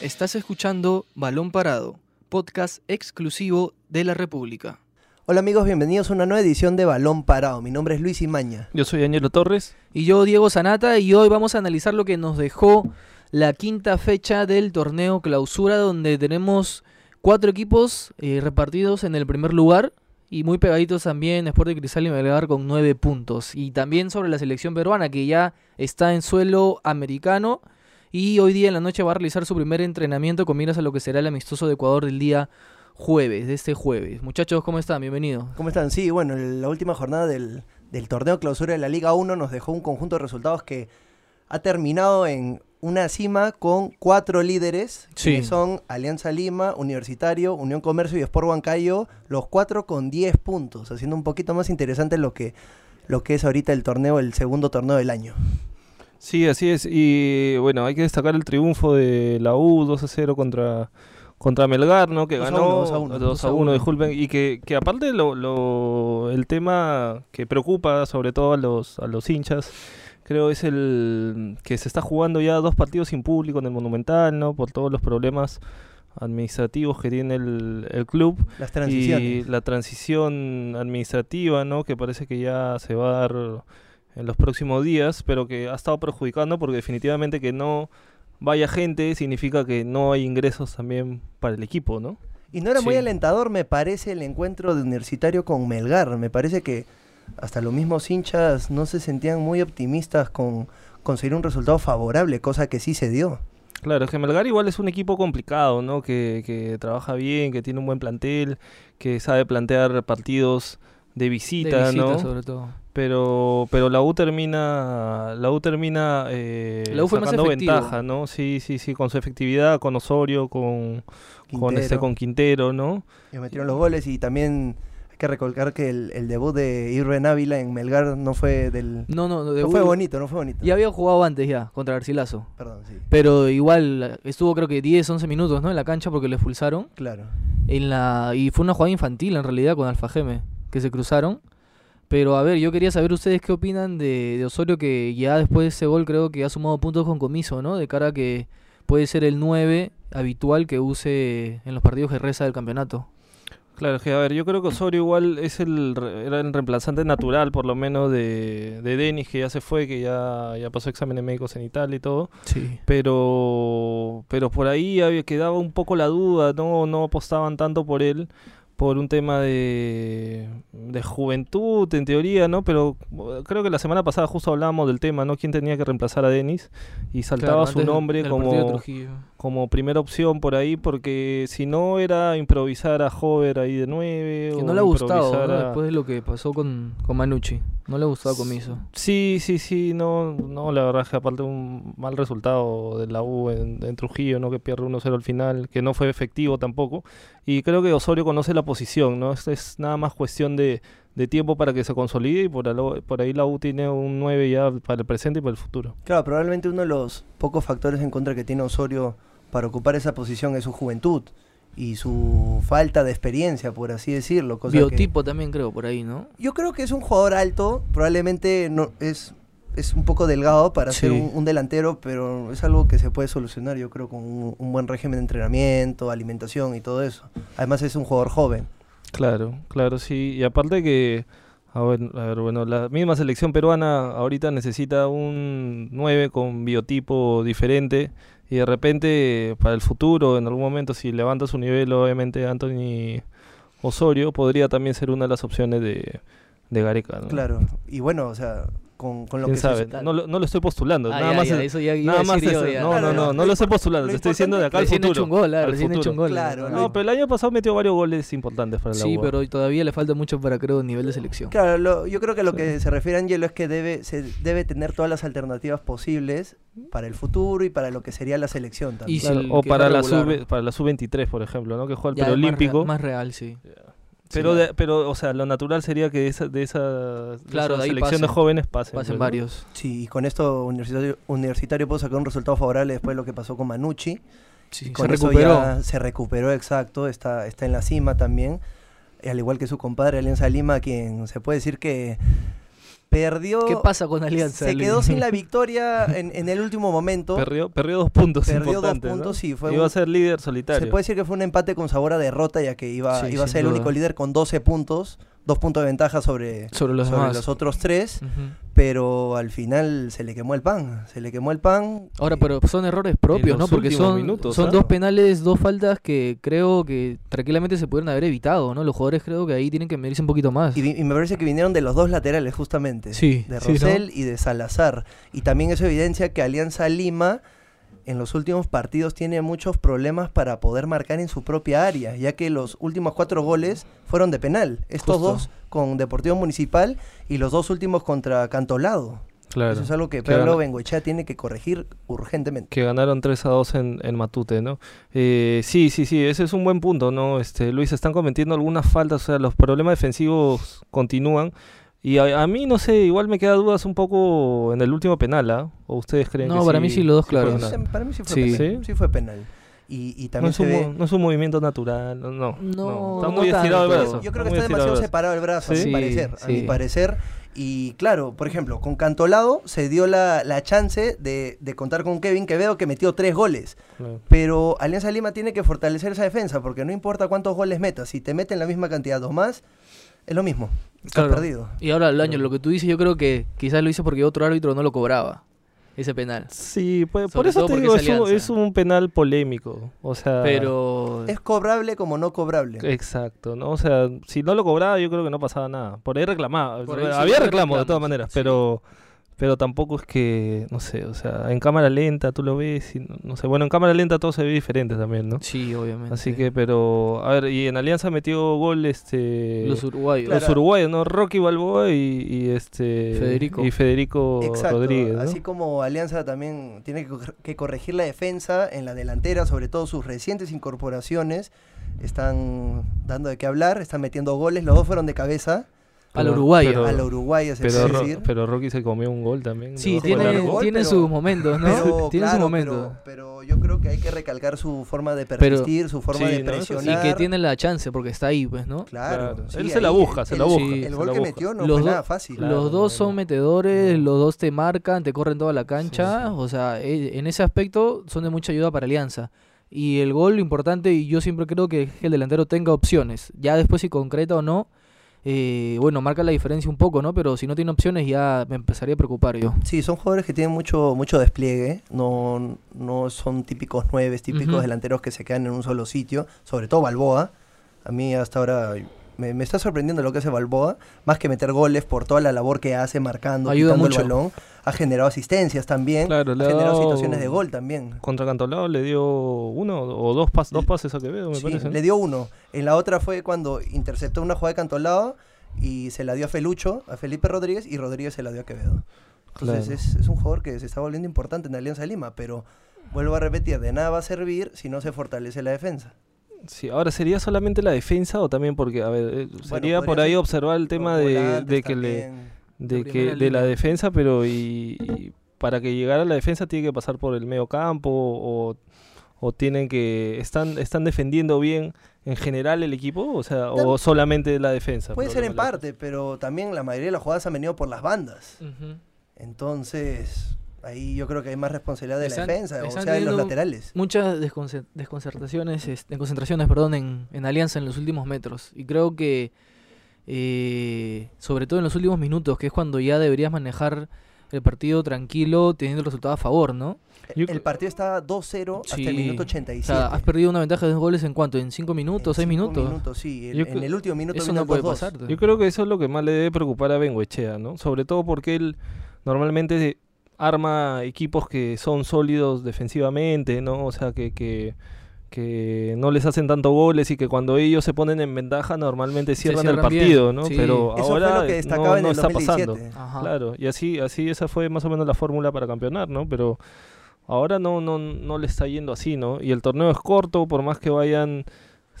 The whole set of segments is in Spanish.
Estás escuchando Balón Parado, podcast exclusivo de la República. Hola amigos, bienvenidos a una nueva edición de Balón Parado. Mi nombre es Luis Imaña. Yo soy Ángelo Torres. Y yo, Diego Sanata, y hoy vamos a analizar lo que nos dejó la quinta fecha del torneo clausura, donde tenemos cuatro equipos eh, repartidos en el primer lugar y muy pegaditos también Sporting Cristal y Melgar con nueve puntos. Y también sobre la selección peruana, que ya está en suelo americano y hoy día en la noche va a realizar su primer entrenamiento con miras a lo que será el amistoso de Ecuador del día jueves, de este jueves. Muchachos, ¿cómo están? Bienvenidos. ¿Cómo están? Sí, bueno, la última jornada del, del torneo clausura de la Liga 1 nos dejó un conjunto de resultados que ha terminado en una cima con cuatro líderes, Sí. que son Alianza Lima, Universitario, Unión Comercio y Sport Huancayo, los cuatro con 10 puntos, haciendo un poquito más interesante lo que, lo que es ahorita el torneo, el segundo torneo del año. Sí, así es. Y bueno, hay que destacar el triunfo de la U 2 a 0 contra, contra Melgar, ¿no? Que 2 a ganó 1, 2 a 1, 2 a 1, disculpen. Y que, que aparte lo, lo- el tema que preocupa sobre todo a los, a los hinchas, creo es el que se está jugando ya dos partidos sin público en el Monumental, ¿no? Por todos los problemas administrativos que tiene el, el club. Las y transiciones. la transición administrativa, ¿no? Que parece que ya se va a dar en los próximos días, pero que ha estado perjudicando porque definitivamente que no vaya gente significa que no hay ingresos también para el equipo, ¿no? Y no era muy alentador, me parece, el encuentro de Universitario con Melgar. Me parece que hasta los mismos hinchas no se sentían muy optimistas con conseguir un resultado favorable, cosa que sí se dio. Claro, es que Melgar igual es un equipo complicado, ¿no? Que, que trabaja bien, que tiene un buen plantel, que sabe plantear partidos de visita, de visita, ¿no? sobre todo. Pero, pero la U termina, la U termina eh, La U fue más sacando efectivo. ventaja, ¿no? Sí, sí, sí, con su efectividad, con Osorio, con, con este, Quintero. con Quintero, ¿no? Y metieron los goles y también hay que recalcar que el, el debut de Irving Ávila en Melgar no fue del... No, no, No, de fue bonito, no fue bonito. Ya había jugado antes ya, contra Garcilaso. Perdón, sí. Pero igual estuvo creo que 10, 11 minutos, ¿no? En la cancha porque le expulsaron. Claro. En la, y fue una jugada infantil en realidad con Alfa Geme, que se cruzaron. Pero a ver, yo quería saber ustedes qué opinan de, de Osorio, que ya después de ese gol creo que ha sumado puntos con comiso, ¿no? De cara a que puede ser el 9 habitual que use en los partidos que reza del campeonato. Claro, que a ver, yo creo que Osorio igual es el, era el reemplazante natural, por lo menos, de, de Denis, que ya se fue, que ya, ya pasó exámenes médicos en Italia y todo. Sí. pero pero por ahí había quedaba un poco la duda, no no apostaban tanto por él por un tema de, de juventud en teoría, ¿no? Pero uh, creo que la semana pasada justo hablábamos del tema, ¿no? ¿Quién tenía que reemplazar a Denis? Y saltaba su nombre como, como primera opción por ahí, porque si no era improvisar a Hover ahí de nueve. Que o no le ha gustado, ¿no? a- Después de lo que pasó con, con Manucci. No le ha gustado comiso. Sí, sí, sí, no, no, la verdad es que aparte un mal resultado de la U en, en Trujillo, ¿no? Que pierde 1-0 al final, que no fue efectivo tampoco. Y creo que Osorio conoce la posición, ¿no? Esto es nada más cuestión de, de tiempo para que se consolide y por, alo- por ahí la U tiene un 9 ya para el presente y para el futuro. Claro, probablemente uno de los pocos factores en contra que tiene Osorio para ocupar esa posición es su juventud y su falta de experiencia, por así decirlo. cosa que- Biotipo también creo por ahí, ¿no? Yo creo que es un jugador alto, probablemente no es, es un poco delgado para ser un, un delantero, pero es algo que se puede solucionar, yo creo, con un, un buen régimen de entrenamiento, alimentación y todo eso. Además es un jugador joven. Claro, claro, sí. Y aparte que, a ver, a ver, bueno, la misma selección peruana ahorita necesita un 9 con biotipo diferente y de repente para el futuro, en algún momento, si levanta su nivel, obviamente Anthony Osorio podría también ser una de las opciones de, de Gareca, ¿no? Claro. Y bueno, o sea, con, con lo ¿Quién que sabe? sucede- No, lo- no lo estoy postulando, Ah, nada ya, más. ya, es- eso ya nada más yo. No, Claro, no, no, lo no lo estoy postulando, lo te estoy diciendo de acá al futuro. hecho un gol, ah, al recién hecho futuro. un gol. Claro, No, pero el año pasado metió varios goles importantes para la Sí, pero todavía le falta mucho para creo nivel de selección. Claro, lo- yo creo que lo Sí. que se refiere Angelo es que debe, se debe tener todas las alternativas posibles para el futuro y para lo que sería la selección también. Y Claro, si o para la, sub, para la sub-23, por ejemplo, ¿no? Que juega el preolímpico. Más, real, sí. Pero, Sí. de- pero, o sea, lo natural sería que de esa, de esa, de Claro, esa de ahí selección de jóvenes pasen. Pasen ¿no? varios. Sí, y con esto Universitario, Universitario pudo sacar un resultado favorable después de lo que pasó con Manucci. Sí, se con eso recuperó. ya se recuperó, exacto, está, está en la cima también. Y al igual que su compadre Alianza Lima, quien se puede decir que perdió. ¿Qué pasa con Alianza? Se quedó sin la victoria en, en el último momento. Perdió, perdió dos puntos Perdió dos importantes, ¿no? puntos, sí, fue Iba un- a ser líder Se solitario. puede decir que fue un empate con sabor a derrota, ya que iba, Sí, iba a ser el duda. único líder con 12 puntos, dos puntos de ventaja sobre, Sobre los sobre demás. los otros tres, pero al final se le quemó el pan, se le quemó el pan. Ahora, y- pero son errores propios, ¿no? Porque son, minutos, son ¿ah? dos penales, dos faltas que creo que tranquilamente se pudieron haber evitado, ¿no? Los jugadores creo que ahí tienen que medirse un poquito más. Y, me parece que vinieron de los dos laterales, justamente. Sí, De sí, ¿no? Rosell y de Salazar. Y también eso evidencia que Alianza Lima en los últimos partidos tiene muchos problemas para poder marcar en su propia área, ya que los últimos cuatro goles fueron de penal. Estos Justo. dos con Deportivo Municipal y los dos últimos contra Cantolado. Claro. Eso es algo que Pablo Bengoechea tiene que corregir urgentemente. que ganaron 3 a 2 en, en Matute, ¿no? Eh, sí, sí, sí, ese es un buen punto, ¿no? Este, Luis, están cometiendo algunas faltas, o sea, los problemas defensivos continúan. Y a, a mí, no sé, igual me queda dudas un poco en el último penal, ¿ah? ¿O ustedes creen No, que para mí sí, los dos, fue claro. Para mí- para mí sí fue Sí. penal. ¿Sí? Sí fue penal. Y, y No también es, se ve... no es un movimiento natural, no. no, No, está no muy estirado el brazo. Yo creo que está demasiado separado el brazo, a Sí, mi parecer. A mi sí. parecer. Y claro, por ejemplo, con Cantolado se dio la, la chance de, de contar con Kevin Quevedo que metió tres goles. Claro. Pero Alianza Lima tiene que fortalecer esa defensa porque no importa cuántos goles metas, si te meten la misma cantidad o más, es lo mismo. Estás Claro. perdido. Y ahora, Laño, lo que tú dices, yo creo que quizás lo hizo porque otro árbitro no lo cobraba, ese penal. Sí, pues, por eso te digo, es un, es un penal polémico. O sea, Pero... Es cobrable como no cobrable. Exacto, ¿no? O sea, si no lo cobraba, yo creo que no pasaba nada. Por ahí reclamaba. Por ahí sí Había reclamos de todas maneras, sí. pero pero tampoco es que, no sé, o sea, en cámara lenta tú lo ves y no, no sé. Bueno, en cámara lenta todo se ve diferente también, ¿no? Sí, obviamente. Así que, pero, a ver, y en Alianza metió gol este... Los uruguayos. los uruguayos, ¿no? Rocky Balboa y, y este... Federico. Y Federico Exacto. Rodríguez, ¿no? Así como Alianza también tiene que corregir la defensa en la delantera, sobre todo sus recientes incorporaciones están dando de qué hablar, están metiendo goles, los dos fueron de cabeza Al Pero- uruguayo. pero- a la uruguaya se Pero, puede Ro- decir. pero Rocky se comió un gol también. Sí, tiene, tiene Pero- sus momentos, ¿no? Pero, tiene claro, su momento. Pero, pero yo creo que hay que recalcar su forma de Pero- persistir, su forma Sí, de no, sí. Y presionar. que tiene la chance, porque está ahí, pues, ¿no? Claro. Claro. sí, Él se la busca, el- se la busca. Sí. El gol que metió no Los fue do- nada fácil. Claro, los dos son metedores, No. los dos te marcan, te corren toda la cancha. sí. O sea, e- en ese aspecto son de mucha ayuda para Alianza. Y el gol, lo importante, y yo siempre creo que el delantero tenga opciones. Ya después si concreta o no, eh, bueno, marca la diferencia un poco, ¿no? Pero si no tiene opciones ya me empezaría a preocupar yo. Sí, son jugadores que tienen mucho, mucho despliegue, no, no son típicos nueves, típicos delanteros que se quedan en un solo sitio, sobre todo Balboa. A mí hasta ahora me, me está sorprendiendo lo que hace Balboa, más que meter goles por toda la labor que hace marcando, Ayuda quitando mucho. el balón. Ha generado asistencias también, Claro, ha generado dado- situaciones de gol también. Contra Cantolao le dio uno o dos, pas- dos pases a Quevedo, me Sí, parece. ¿no? le dio uno. En la otra fue cuando interceptó una jugada de Cantolao y se la dio a Felucho, a Felipe Rodríguez, y Rodríguez se la dio a Quevedo. Entonces Claro. es, es un jugador que se está volviendo importante en Alianza Lima, pero vuelvo a repetir, de nada va a servir si no se fortalece la defensa. Sí, ahora, ¿sería solamente la defensa o también porque, a ver, eh, sería por ahí ser observar el tema de, que le... de La que primera de la línea. defensa, pero y, y para que llegara a la defensa tiene que pasar por el medio campo o, o tienen que están están defendiendo bien en general el equipo, o sea, o solamente la defensa. Puede ser en parte, pero también la mayoría de las jugadas han venido por las bandas. Entonces, ahí yo creo que hay más responsabilidad de Están- la defensa, o sea, de los laterales. Muchas desconce- desconcertaciones, es- desconcentraciones, perdón, en, en Alianza en los últimos metros. Y creo que, eh, sobre todo en los últimos minutos, que es cuando ya deberías manejar el partido tranquilo, teniendo el resultado a favor, ¿no? Yo El partido está 2-0 hasta el minuto O 87. sea, has perdido una ventaja de dos goles en cuánto, en cinco minutos, En seis cinco minutos. minutos, sí. El- Yo en creo- el último minuto Eso no puede 2-2. pasar. Yo creo que eso es lo que más le debe preocupar a Benguechea, ¿no? Sobre todo porque él normalmente arma equipos que son sólidos defensivamente, ¿no? O sea, que, que, que no les hacen tanto goles y que cuando ellos se ponen en ventaja normalmente cierran, el bien, partido, ¿no? sí. Pero Eso ahora fue lo que destacaba no, en no el está 2017. pasando. Ajá. Claro, y así, así esa fue más o menos la fórmula para campeonar, ¿no? Pero ahora no, no, no le está yendo así, ¿no? Y el torneo es corto, por más que vayan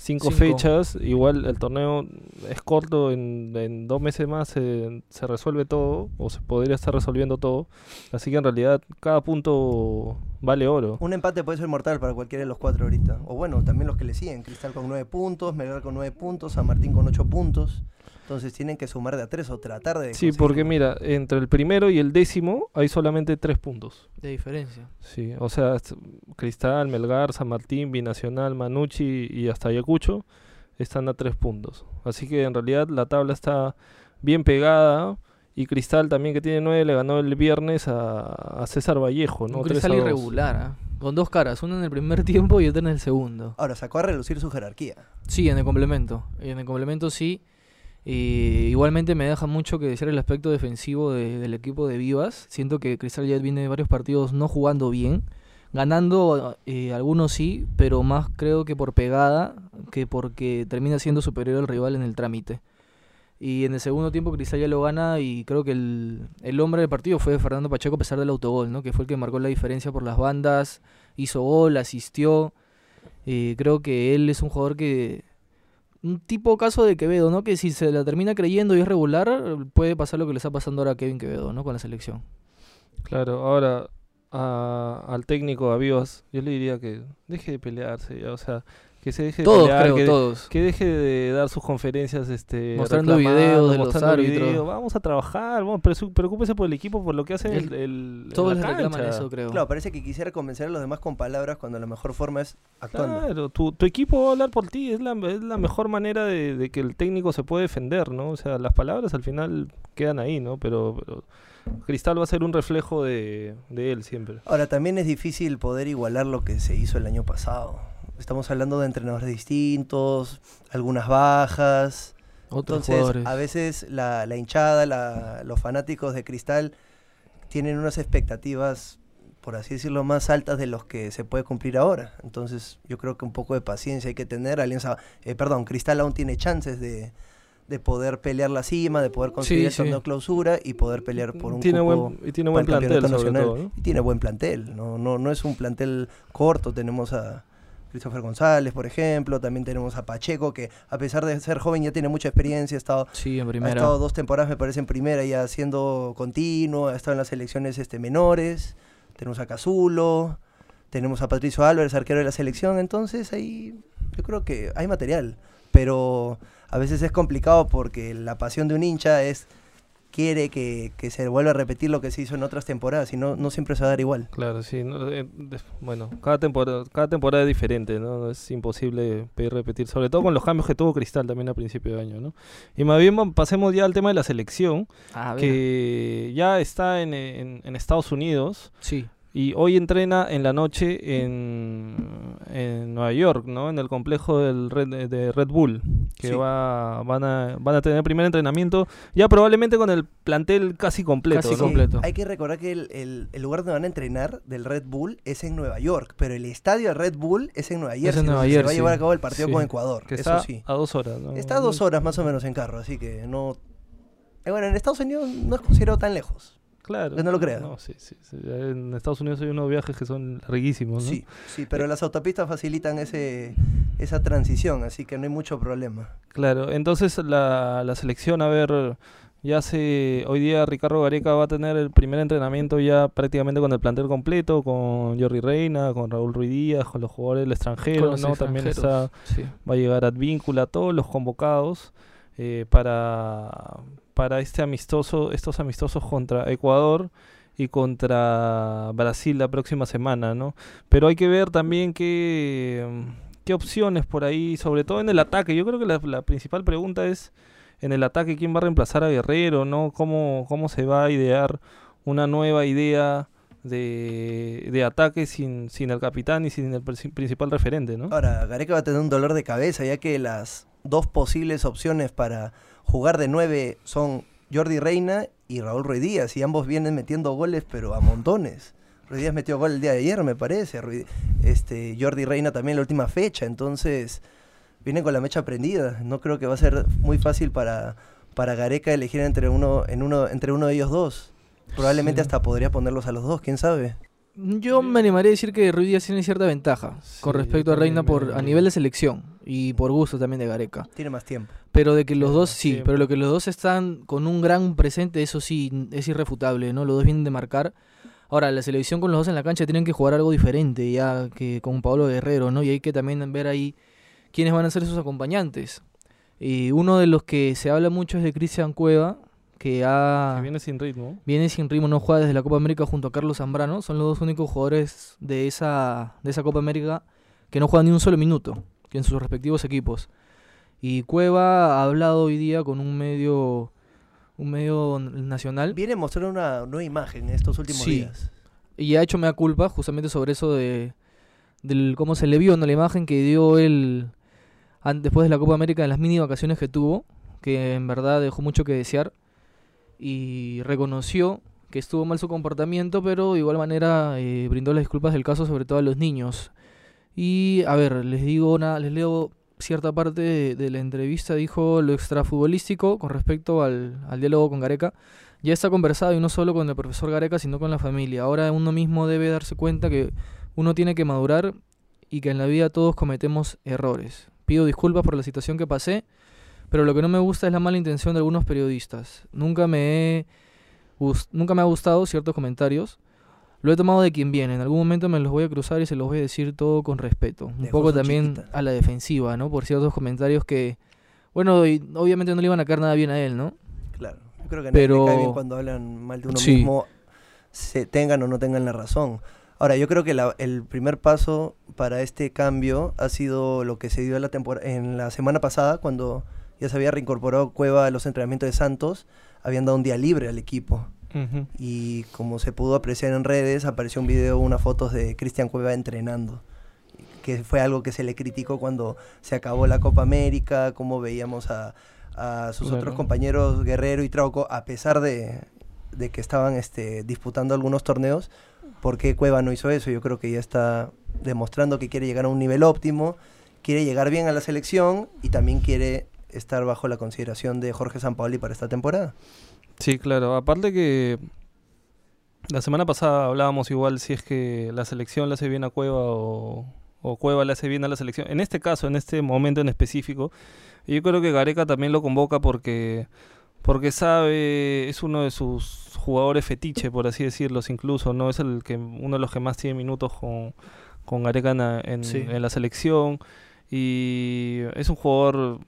cinco, Cinco. fechas, igual el torneo es corto, en, en dos meses más se, se resuelve todo, o se podría estar resolviendo todo. Así que en realidad cada punto vale oro. Un empate puede ser mortal para cualquiera de los cuatro ahorita. O bueno, también los que le siguen. Cristal con 9 puntos, Melgar con 9 puntos, San Martín con 8 puntos. Entonces tienen que sumar de a tres o tratar de. Sí, porque mira, entre el primero y el décimo hay solamente tres puntos. De diferencia. Sí, o sea, Cristal, Melgar, San Martín, Binacional, Manucci y hasta Ayacucho están a tres puntos. Así que en realidad la tabla está bien pegada. Y Cristal también que tiene nueve le ganó el viernes a, a César Vallejo, ¿no? Un 3 a Cristal 2. irregular, ¿ah? con dos caras, una en el primer tiempo y otra en el segundo. Ahora sacó a relucir su jerarquía. Sí, en el complemento. En el complemento sí. Igualmente me deja mucho que decir el aspecto defensivo de- del equipo de Vivas. Siento que Cristal ya viene de varios partidos no jugando bien. Ganando eh, algunos sí, pero más creo que por pegada que porque termina siendo superior al rival en el trámite. Y en el segundo tiempo Cristal ya lo gana y creo que el, el hombre del partido fue Fernando Pacheco a pesar del autogol, ¿no? que fue el que marcó la diferencia por las bandas, hizo gol, asistió. Eh, creo que él es un jugador que... Un tipo caso de Quevedo, ¿no? Que si se la termina creyendo y es regular, puede pasar lo que le está pasando ahora a Kevin Quevedo, ¿no? Con la selección. Claro, ahora a- al técnico, a yo le diría que deje de pelearse, ya, o sea, que se deje de Todos, pelear, creo, que, todos. que deje de dar sus conferencias este Mostrando videos de los mostrando árbitros. videos. vamos a trabajar vamos, preocúpese por el equipo por lo que hace El- el, el- Todos la reclaman eso, creo. Claro, parece que quisiera convencer a los demás con palabras cuando la mejor forma es actuando. Claro, tu, tu equipo va a hablar por ti, es la, es la mejor manera de, de que el técnico se puede defender, ¿no? O sea, las palabras al final quedan ahí, ¿no? Pero, pero Cristal va a ser un reflejo de, de él siempre. Ahora, también es difícil poder igualar lo que se hizo el año pasado. Estamos hablando de entrenadores distintos, algunas bajas. Otros Entonces, jugadores. a veces la, la hinchada, la- los fanáticos de Cristal tienen unas expectativas, por así decirlo, más altas de los que se puede cumplir ahora. Entonces, yo creo que un poco de paciencia hay que tener. Alianza, eh, perdón, Cristal aún tiene chances de, de poder pelear la cima, de poder conseguir Sí, sí. clausura y poder pelear por un tiene cupo buen, y tiene buen el plantel, campeonato sobre nacional. todo, ¿no? Y tiene buen plantel, no, no, no es un plantel corto, tenemos a Christopher González, por ejemplo, también tenemos a Pacheco, que a pesar de ser joven ya tiene mucha experiencia, ha estado, Sí, en ha primera. estado dos temporadas, me parece, en primera, ya siendo continuo, ha estado en las selecciones este, menores, tenemos a Cazulo, tenemos a Patricio Álvarez, arquero de la selección, entonces ahí yo creo que hay material, pero a veces es complicado porque la pasión de un hincha es quiere que, que se vuelva a repetir lo que se hizo en otras temporadas y no, no siempre se va a dar igual. Claro, sí. no, eh, de- bueno, cada temporada, cada temporada es diferente, ¿no? Es imposible pedir repetir, sobre todo con los cambios que tuvo Cristal también a principio de año, ¿no? Y más bien pasemos ya al tema de la selección, A ver. que ya está en, en- en Estados Unidos Sí. Y hoy entrena en la noche en, en Nueva York, ¿no? En el complejo del Red, de Red Bull, que Sí. va, van, a, van a tener el primer entrenamiento ya probablemente con el plantel casi completo, Casi ¿no? completo. Hay que recordar que el, el- el lugar donde van a entrenar del Red Bull es en Nueva York, pero el estadio del Red Bull es en Nueva Jersey. Nueva donde se va a llevar a cabo el partido Sí. con Ecuador. Que eso está sí. a dos horas, ¿no? Está a dos horas más o menos en carro, así que no. Eh, bueno, en Estados Unidos no es considerado tan lejos. Claro. Que no lo creas. No, sí, sí, sí. En Estados Unidos hay unos viajes que son larguísimos, ¿no? Sí, sí, pero las autopistas facilitan ese, esa transición, así que no hay mucho problema. Claro, entonces la, la selección, a ver, ya se, hoy día Ricardo Gareca va a tener el primer entrenamiento ya prácticamente con el plantel completo, con Jordi Reina, con Raúl Ruiz Díaz, con los jugadores del extranjero, Con los ¿no? También está. Sí. va a llegar Advíncula, todos los convocados eh, para, para este amistoso, estos amistosos contra Ecuador y contra Brasil la próxima semana, ¿no? Pero hay que ver también qué, qué opciones por ahí, sobre todo en el ataque. Yo creo que la, principal pregunta es en el ataque quién va a reemplazar a Guerrero, ¿no? ¿Cómo, cómo se va a idear una nueva idea de, de ataque sin, sin el capitán y sin el princi- principal referente, ¿no? Ahora, Gareca va a tener un dolor de cabeza, ya que las dos posibles opciones para jugar de nueve son Jordi Reina y Raúl Ruiz Díaz, y ambos vienen metiendo goles, pero a montones. Ruiz Díaz metió gol el día de ayer, me parece. Ruiz- este, Jordi Reina también la última fecha, entonces vienen con la mecha prendida. No creo que va a ser muy fácil para, para Gareca elegir entre uno, en uno, entre uno de ellos dos. Probablemente Sí. hasta podría ponerlos a los dos, quién sabe. Yo me animaría a decir que Ruiz Díaz tiene cierta ventaja con respecto a Reina por a nivel de selección y por gusto también de Gareca. Tiene más tiempo. Pero de que los Tiene dos sí, tiempo. pero lo que los dos están con un gran presente, eso sí es irrefutable, ¿no? Los dos vienen de marcar. Ahora, la selección con los dos en la cancha tienen que jugar algo diferente ya que con Pablo Guerrero, ¿no? Y hay que también ver ahí quiénes van a ser sus acompañantes. Y uno de los que se habla mucho es de Cristian Cueva, que ha... Que viene sin ritmo. Viene sin ritmo, no juega desde la Copa América junto a Carlos Zambrano. Son los dos únicos jugadores de esa, de esa Copa América que no juegan ni un solo minuto que en sus respectivos equipos. Y Cueva ha hablado hoy día con un medio un medio nacional. Viene a mostrar una nueva imagen en estos últimos Sí. días. Y ha hecho mea culpa justamente sobre eso de del cómo se le vio en la imagen que dio él después de la Copa América en las mini vacaciones que tuvo, que en verdad dejó mucho que desear y reconoció que estuvo mal su comportamiento, pero de igual manera eh, brindó las disculpas del caso sobre todo a los niños. Y a ver, les digo una, les leo cierta parte de, la entrevista, dijo lo extrafutbolístico con respecto al, al diálogo con Gareca. Ya está conversado y no solo con el profesor Gareca, sino con la familia. Ahora uno mismo debe darse cuenta que uno tiene que madurar y que en la vida todos cometemos errores. Pido disculpas por la situación que pasé, pero lo que no me gusta es la mala intención de algunos periodistas. Nunca me he nunca me ha gustado ciertos comentarios. Lo he tomado de quien viene. En algún momento me los voy a cruzar y se los voy a decir todo con respeto. Un poco también chiquita. a la defensiva, ¿no? Por ciertos comentarios que, bueno, y obviamente no le iban a caer nada bien a él, ¿no? Claro. Yo creo que a Pero- nadie le cae bien cuando hablan mal de uno Sí. mismo, se tengan o no tengan la razón. Ahora, yo creo que la- el primer paso para este cambio ha sido lo que se dio en la, en la semana pasada, cuando ya se había reincorporado Cueva a los entrenamientos de Santos, habían dado un día libre al equipo. Y como se pudo apreciar en redes, apareció un video, unas fotos de Cristian Cueva entrenando. Que fue algo que se le criticó cuando se acabó la Copa América, cómo veíamos a, a sus Claro. otros compañeros Guerrero y Trauco, a pesar de, de que estaban este, disputando algunos torneos, ¿por qué Cueva no hizo eso? Yo creo que ya está demostrando que quiere llegar a un nivel óptimo, quiere llegar bien a la selección y también quiere estar bajo la consideración de Jorge Sampaoli para esta temporada. Sí, claro. Aparte que la semana pasada hablábamos igual si es que la selección le hace bien a Cueva o, o Cueva le hace bien a la selección. En este caso, en este momento en específico, yo creo que Gareca también lo convoca porque porque sabe, es uno de sus jugadores fetiche, por así decirlo, incluso, ¿no? Es el que uno de los que más tiene minutos con, con Gareca en, la- en- Sí. en la selección. Y es un jugador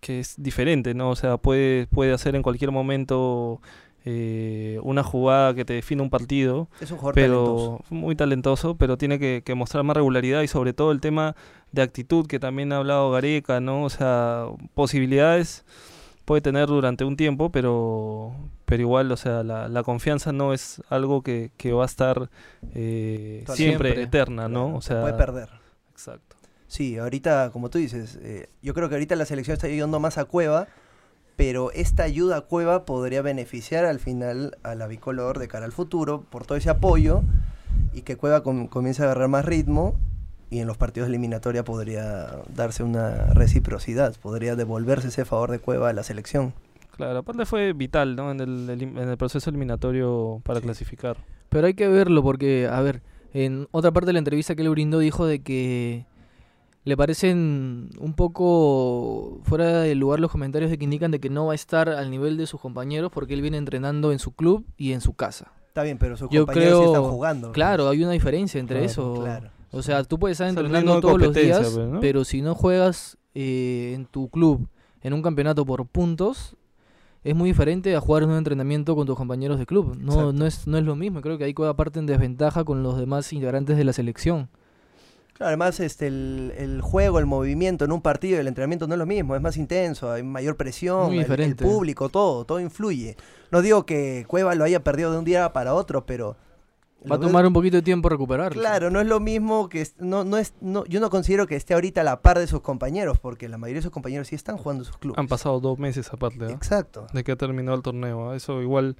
que es diferente, ¿no? O sea, puede, puede hacer en cualquier momento eh, una jugada que te define un partido, Es un jugador pero talentoso. muy talentoso, pero tiene que, que mostrar más regularidad y sobre todo el tema de actitud que también ha hablado Gareca, ¿no? O sea, posibilidades puede tener durante un tiempo, pero pero igual, o sea, la, la confianza no es algo que, que va a estar eh, siempre, Siempre. eterna, ¿no? O se sea, puede perder. Exacto. Sí, ahorita, como tú dices, eh, yo creo que ahorita la selección está ayudando más a Cueva, pero esta ayuda a Cueva podría beneficiar al final a la bicolor de cara al futuro por todo ese apoyo y que Cueva com- comience a agarrar más ritmo y en los partidos de eliminatoria podría darse una reciprocidad, podría devolverse ese favor de Cueva a la selección. Claro, aparte fue vital, ¿no? En el, elim- en el proceso eliminatorio para Sí. clasificar. Pero hay que verlo porque, a ver, en otra parte de la entrevista que él brindó dijo de que le parecen un poco fuera de lugar los comentarios de que indican de que no va a estar al nivel de sus compañeros porque él viene entrenando en su club y en su casa. Está bien, pero sus Yo compañeros sí creo- están jugando. Claro, hay una diferencia entre Claro, eso. Claro. O sea, tú puedes estar entrenando todos los días, pues, ¿no? pero si no juegas eh, en tu club en un campeonato por puntos, es muy diferente a jugar en un entrenamiento con tus compañeros de club. No, Exacto. no, es, no es lo mismo. Creo que ahí Cueva parte en desventaja con los demás integrantes de la selección. Claro, además este, el, el juego, el movimiento en un partido y el entrenamiento no es lo mismo, es más intenso, hay mayor presión, el- público, todo, todo influye. No digo que Cueva lo haya perdido de un día para otro, pero... Va a tomar un poquito de tiempo recuperarlo. Claro, no es lo mismo que... No, no es, no, yo no considero que esté ahorita a la par de sus compañeros, porque la mayoría de sus compañeros sí están jugando en sus clubes. Han pasado dos meses aparte, ¿ah? Exacto. de que ha terminado el torneo. ¿ah? Eso igual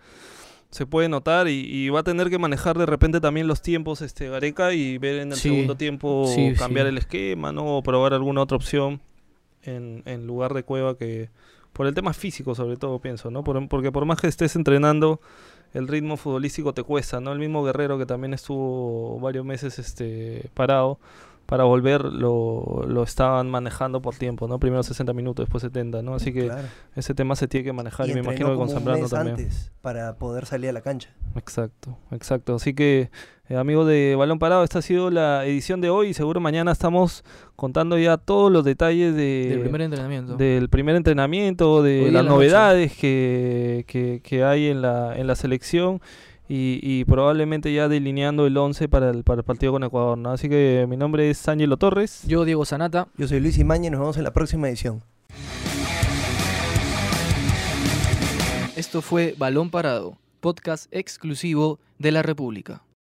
se puede notar y, y va a tener que manejar de repente también los tiempos este Gareca y ver en el Sí, segundo tiempo sí, cambiar sí. el esquema, ¿no? O probar alguna otra opción en, en lugar de Cueva que por el tema físico sobre todo pienso, ¿no? Por- porque por más que estés entrenando el ritmo futbolístico te cuesta, ¿no? El mismo Guerrero que también estuvo varios meses este parado para volver lo, lo estaban manejando por tiempo, ¿no? Primero 60 minutos, después 70, ¿no? Así que Claro. ese tema se tiene que manejar y, me imagino que con Zambrano también. antes para poder salir a la cancha. Exacto, exacto. Así que, eh, amigos de Balón Parado, esta ha sido la edición de hoy y seguro mañana estamos contando ya todos los detalles de, Del primer entrenamiento. del primer entrenamiento, de Hoy las la novedades que, que, que hay en la, en la selección y, y probablemente ya delineando el 11 para el, para el partido con Ecuador. ¿no? Así que mi nombre es Ángelo Torres. Yo, Diego Sanata. Yo soy Luis Imañez, nos vemos en la próxima edición. Esto fue Balón Parado, podcast exclusivo de la República.